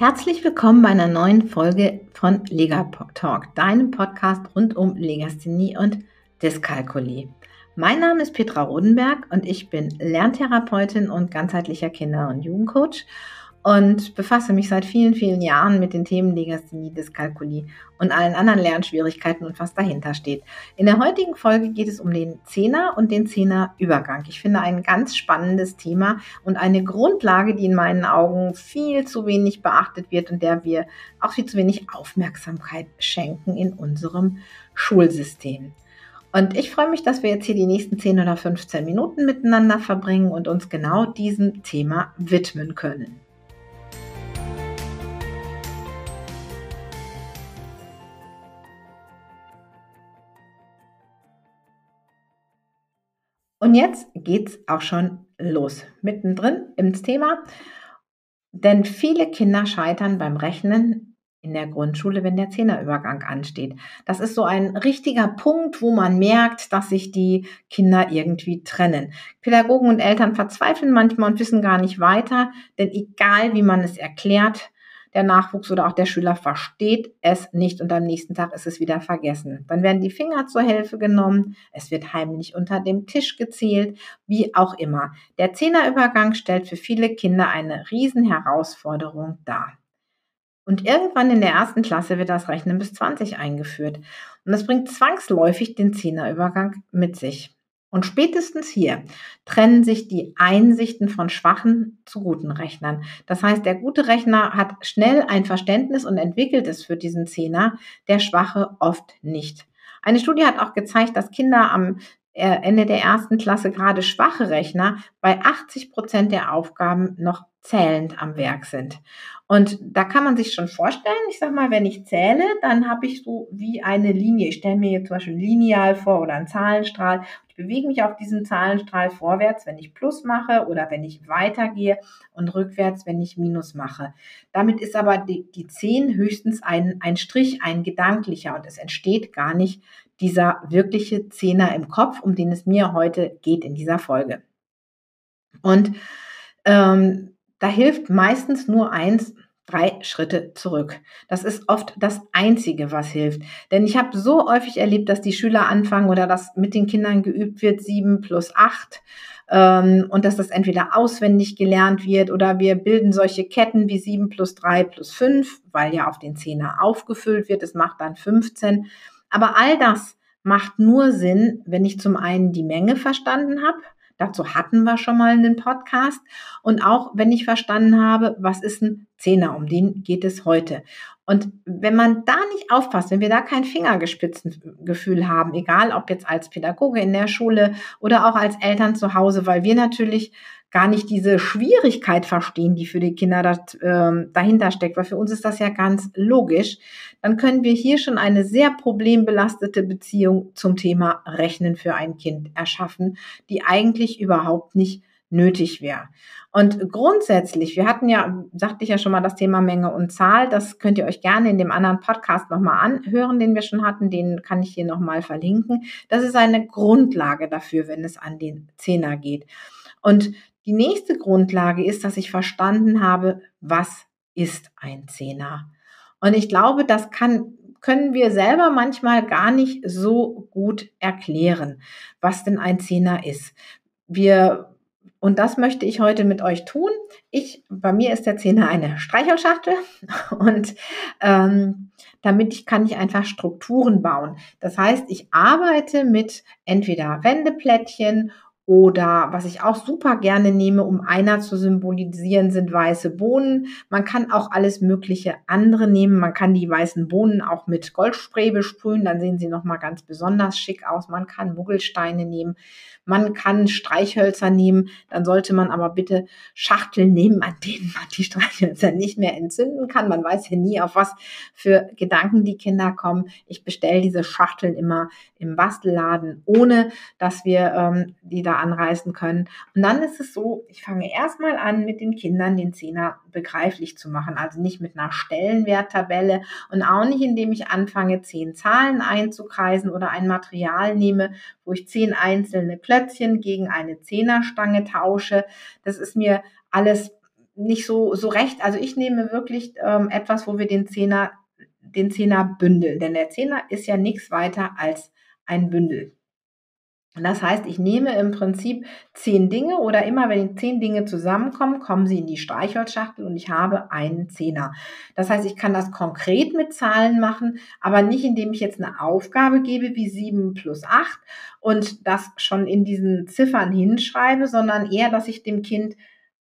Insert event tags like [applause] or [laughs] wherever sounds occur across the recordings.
Herzlich willkommen bei einer neuen Folge von Lega Talk, deinem Podcast rund um Legasthenie und Dyskalkulie. Mein Name ist Petra Rodenberg und ich bin Lerntherapeutin und ganzheitlicher Kinder- und Jugendcoach und befasse mich seit vielen, vielen Jahren mit den Themen Legasthenie, Dyskalkulie und allen anderen Lernschwierigkeiten und was dahinter steht. In der heutigen Folge geht es um den Zehner und den Zehnerübergang. Ich finde ein ganz spannendes Thema und eine Grundlage, die in meinen Augen viel zu wenig beachtet wird und der wir auch viel zu wenig Aufmerksamkeit schenken in unserem Schulsystem. Und ich freue mich, dass wir jetzt hier die nächsten 10 oder 15 Minuten miteinander verbringen und uns genau diesem Thema widmen können. Und jetzt geht's auch schon los. Mittendrin ins Thema. Denn viele Kinder scheitern beim Rechnen in der Grundschule, wenn der Zehnerübergang ansteht. Das ist so ein richtiger Punkt, wo man merkt, dass sich die Kinder irgendwie trennen. Pädagogen und Eltern verzweifeln manchmal und wissen gar nicht weiter, denn egal wie man es erklärt, der Nachwuchs oder auch der Schüler versteht es nicht und am nächsten Tag ist es wieder vergessen. Dann werden die Finger zur Hilfe genommen, es wird heimlich unter dem Tisch gezählt, wie auch immer. Der Zehnerübergang stellt für viele Kinder eine Riesenherausforderung dar. Und irgendwann in der ersten Klasse wird das Rechnen bis 20 eingeführt. Und das bringt zwangsläufig den Zehnerübergang mit sich. Und spätestens hier trennen sich die Einsichten von schwachen zu guten Rechnern. Das heißt, der gute Rechner hat schnell ein Verständnis und entwickelt es für diesen Zehner, der schwache oft nicht. Eine Studie hat auch gezeigt, dass Kinder am äh, Ende der ersten Klasse gerade schwache Rechner bei 80 Prozent der Aufgaben noch zählend am Werk sind. Und da kann man sich schon vorstellen, ich sag mal, wenn ich zähle, dann habe ich so wie eine Linie. Ich stelle mir jetzt zum Beispiel ein Lineal vor oder einen Zahlenstrahl. Ich bewege mich auf diesem Zahlenstrahl vorwärts, wenn ich Plus mache oder wenn ich weitergehe und rückwärts, wenn ich Minus mache. Damit ist aber die, die 10 höchstens ein, ein Strich, ein gedanklicher und es entsteht gar nicht dieser wirkliche Zehner im Kopf, um den es mir heute geht in dieser Folge. Und ähm, da hilft meistens nur eins, drei Schritte zurück. Das ist oft das Einzige, was hilft. Denn ich habe so häufig erlebt, dass die Schüler anfangen oder dass mit den Kindern geübt wird, sieben plus acht ähm, und dass das entweder auswendig gelernt wird oder wir bilden solche Ketten wie sieben plus drei plus fünf, weil ja auf den Zehner aufgefüllt wird. Es macht dann 15. Aber all das macht nur Sinn, wenn ich zum einen die Menge verstanden habe, Dazu hatten wir schon mal einen Podcast. Und auch wenn ich verstanden habe, was ist ein Zehner, um den geht es heute. Und wenn man da nicht aufpasst, wenn wir da kein Fingergespitzengefühl haben, egal ob jetzt als Pädagoge in der Schule oder auch als Eltern zu Hause, weil wir natürlich gar nicht diese Schwierigkeit verstehen, die für die Kinder das, äh, dahinter steckt, weil für uns ist das ja ganz logisch, dann können wir hier schon eine sehr problembelastete Beziehung zum Thema Rechnen für ein Kind erschaffen, die eigentlich überhaupt nicht nötig wäre. Und grundsätzlich, wir hatten ja, sagte ich ja schon mal, das Thema Menge und Zahl. Das könnt ihr euch gerne in dem anderen Podcast nochmal anhören, den wir schon hatten. Den kann ich hier nochmal verlinken. Das ist eine Grundlage dafür, wenn es an den Zehner geht. Und die nächste Grundlage ist, dass ich verstanden habe, was ist ein Zehner. Und ich glaube, das kann, können wir selber manchmal gar nicht so gut erklären, was denn ein Zehner ist. Wir, und das möchte ich heute mit euch tun. Ich, bei mir ist der Zehner eine Streichholzschachtel [laughs] und ähm, damit ich, kann ich einfach Strukturen bauen. Das heißt, ich arbeite mit entweder Wendeplättchen oder was ich auch super gerne nehme, um einer zu symbolisieren, sind weiße Bohnen. Man kann auch alles mögliche andere nehmen. Man kann die weißen Bohnen auch mit Goldspray besprühen, dann sehen sie nochmal ganz besonders schick aus. Man kann Muggelsteine nehmen. Man kann Streichhölzer nehmen, dann sollte man aber bitte Schachteln nehmen, an denen man die Streichhölzer nicht mehr entzünden kann. Man weiß ja nie, auf was für Gedanken die Kinder kommen. Ich bestelle diese Schachteln immer im Bastelladen, ohne dass wir ähm, die da anreißen können. Und dann ist es so, ich fange erstmal an, mit den Kindern den Zehner begreiflich zu machen. Also nicht mit einer Stellenwerttabelle und auch nicht, indem ich anfange, zehn Zahlen einzukreisen oder ein Material nehme, wo ich zehn einzelne Klötzchen gegen eine Zehnerstange tausche. Das ist mir alles nicht so, so recht. Also ich nehme wirklich ähm, etwas, wo wir den Zehner, den Zehner bündeln. Denn der Zehner ist ja nichts weiter als ein Bündel. Das heißt, ich nehme im Prinzip zehn Dinge oder immer wenn zehn Dinge zusammenkommen, kommen sie in die Streichholzschachtel und ich habe einen Zehner. Das heißt, ich kann das konkret mit Zahlen machen, aber nicht indem ich jetzt eine Aufgabe gebe wie sieben plus acht und das schon in diesen Ziffern hinschreibe, sondern eher, dass ich dem Kind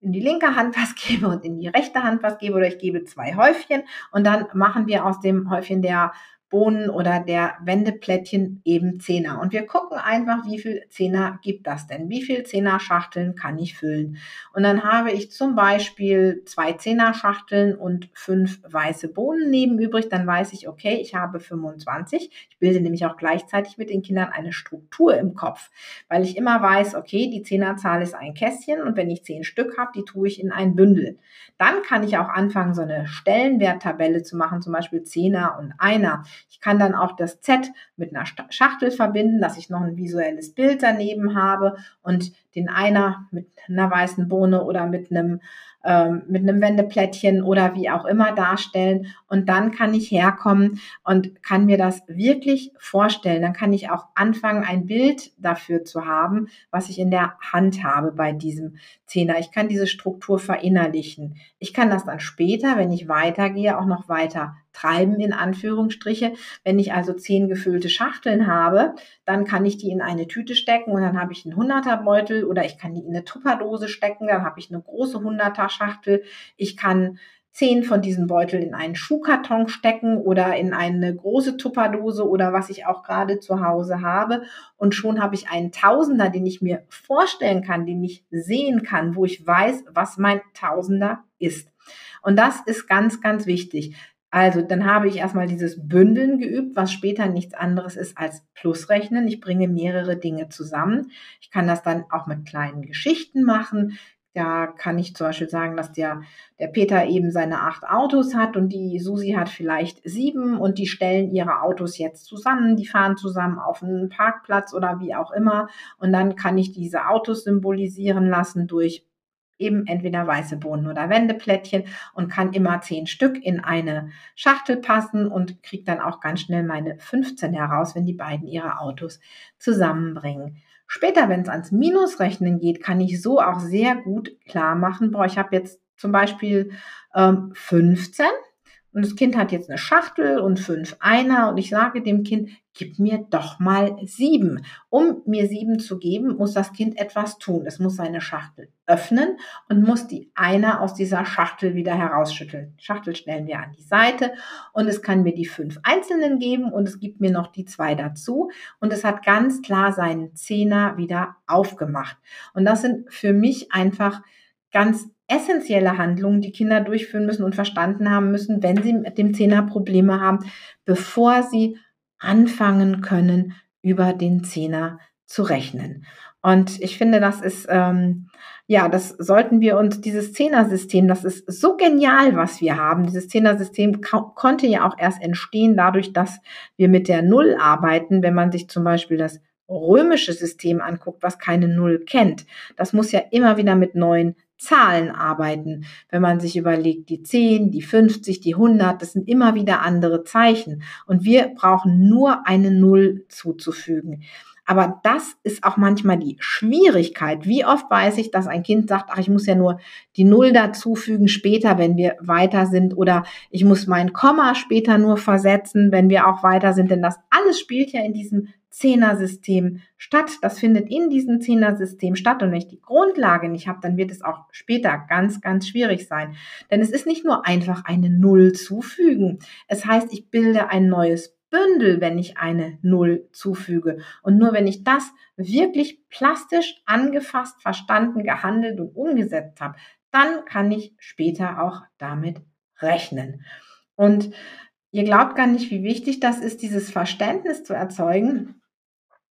in die linke Hand [laughs] was gebe und in die rechte Hand was gebe oder ich gebe zwei Häufchen und dann machen wir aus dem Häufchen der Bohnen oder der Wendeplättchen eben Zehner. Und wir gucken einfach, wie viel Zehner gibt das denn? Wie viel Zehner-Schachteln kann ich füllen? Und dann habe ich zum Beispiel zwei Zehner-Schachteln und fünf weiße Bohnen neben übrig. Dann weiß ich, okay, ich habe 25. Ich bilde nämlich auch gleichzeitig mit den Kindern eine Struktur im Kopf, weil ich immer weiß, okay, die Zehnerzahl ist ein Kästchen und wenn ich zehn Stück habe, die tue ich in ein Bündel. Dann kann ich auch anfangen, so eine Stellenwerttabelle zu machen, zum Beispiel Zehner und Einer. Ich kann dann auch das Z mit einer Schachtel verbinden, dass ich noch ein visuelles Bild daneben habe und den einer mit einer weißen Bohne oder mit einem ähm, mit einem Wendeplättchen oder wie auch immer darstellen. Und dann kann ich herkommen und kann mir das wirklich vorstellen. Dann kann ich auch anfangen, ein Bild dafür zu haben, was ich in der Hand habe bei diesem Zehner. Ich kann diese Struktur verinnerlichen. Ich kann das dann später, wenn ich weitergehe, auch noch weiter treiben in Anführungsstriche. Wenn ich also zehn gefüllte Schachteln habe, dann kann ich die in eine Tüte stecken und dann habe ich einen 100er Beutel oder ich kann die in eine Tupperdose stecken, dann habe ich eine große 100er Schachtel. Ich kann zehn von diesen Beuteln in einen Schuhkarton stecken oder in eine große Tupperdose oder was ich auch gerade zu Hause habe. Und schon habe ich einen Tausender, den ich mir vorstellen kann, den ich sehen kann, wo ich weiß, was mein Tausender ist. Und das ist ganz, ganz wichtig. Also dann habe ich erstmal dieses Bündeln geübt, was später nichts anderes ist als Plusrechnen. Ich bringe mehrere Dinge zusammen. Ich kann das dann auch mit kleinen Geschichten machen. Da kann ich zum Beispiel sagen, dass der, der Peter eben seine acht Autos hat und die Susi hat vielleicht sieben und die stellen ihre Autos jetzt zusammen. Die fahren zusammen auf einen Parkplatz oder wie auch immer. Und dann kann ich diese Autos symbolisieren lassen durch eben entweder weiße Bohnen oder Wendeplättchen und kann immer zehn Stück in eine Schachtel passen und kriege dann auch ganz schnell meine 15 heraus, wenn die beiden ihre Autos zusammenbringen. Später, wenn es ans Minusrechnen geht, kann ich so auch sehr gut klar machen, boah, ich habe jetzt zum Beispiel ähm, 15 und das Kind hat jetzt eine Schachtel und fünf Einer und ich sage dem Kind, gib mir doch mal sieben. Um mir sieben zu geben, muss das Kind etwas tun. Es muss seine Schachtel öffnen und muss die Einer aus dieser Schachtel wieder herausschütteln. Schachtel stellen wir an die Seite und es kann mir die fünf einzelnen geben und es gibt mir noch die zwei dazu und es hat ganz klar seinen Zehner wieder aufgemacht. Und das sind für mich einfach ganz essentielle Handlungen, die Kinder durchführen müssen und verstanden haben müssen, wenn sie mit dem Zehner Probleme haben, bevor sie anfangen können, über den Zehner zu rechnen. Und ich finde, das ist, ähm, ja, das sollten wir uns, dieses Zehnersystem, das ist so genial, was wir haben. Dieses Zehnersystem konnte ja auch erst entstehen dadurch, dass wir mit der Null arbeiten. Wenn man sich zum Beispiel das römische System anguckt, was keine Null kennt, das muss ja immer wieder mit neuen Zahlen arbeiten. Wenn man sich überlegt, die 10, die 50, die 100, das sind immer wieder andere Zeichen. Und wir brauchen nur eine Null zuzufügen. Aber das ist auch manchmal die Schwierigkeit. Wie oft weiß ich, dass ein Kind sagt, ach, ich muss ja nur die Null dazufügen später, wenn wir weiter sind, oder ich muss mein Komma später nur versetzen, wenn wir auch weiter sind. Denn das alles spielt ja in diesem Zehnersystem statt. Das findet in diesem Zehnersystem statt. Und wenn ich die Grundlage nicht habe, dann wird es auch später ganz, ganz schwierig sein. Denn es ist nicht nur einfach eine Null zufügen. Es heißt, ich bilde ein neues Bündel, wenn ich eine Null zufüge. Und nur wenn ich das wirklich plastisch angefasst, verstanden, gehandelt und umgesetzt habe, dann kann ich später auch damit rechnen. Und ihr glaubt gar nicht, wie wichtig das ist, dieses Verständnis zu erzeugen,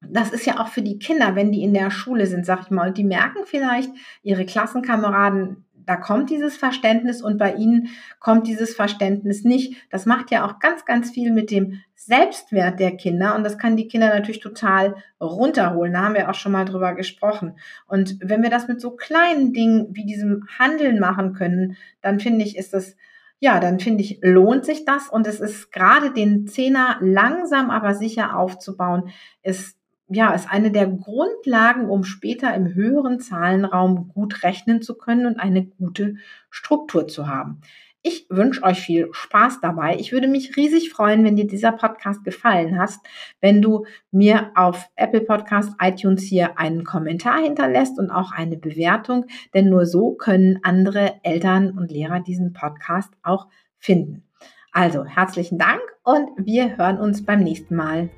das ist ja auch für die Kinder, wenn die in der Schule sind, sag ich mal, und die merken vielleicht, ihre Klassenkameraden, da kommt dieses Verständnis und bei ihnen kommt dieses Verständnis nicht. Das macht ja auch ganz, ganz viel mit dem Selbstwert der Kinder und das kann die Kinder natürlich total runterholen. Da haben wir auch schon mal drüber gesprochen. Und wenn wir das mit so kleinen Dingen wie diesem Handeln machen können, dann finde ich, ist das ja, dann finde ich, lohnt sich das und es ist gerade den Zehner langsam aber sicher aufzubauen, ist ja, ist eine der Grundlagen, um später im höheren Zahlenraum gut rechnen zu können und eine gute Struktur zu haben. Ich wünsche euch viel Spaß dabei. Ich würde mich riesig freuen, wenn dir dieser Podcast gefallen hat, wenn du mir auf Apple Podcast, iTunes hier einen Kommentar hinterlässt und auch eine Bewertung, denn nur so können andere Eltern und Lehrer diesen Podcast auch finden. Also herzlichen Dank und wir hören uns beim nächsten Mal.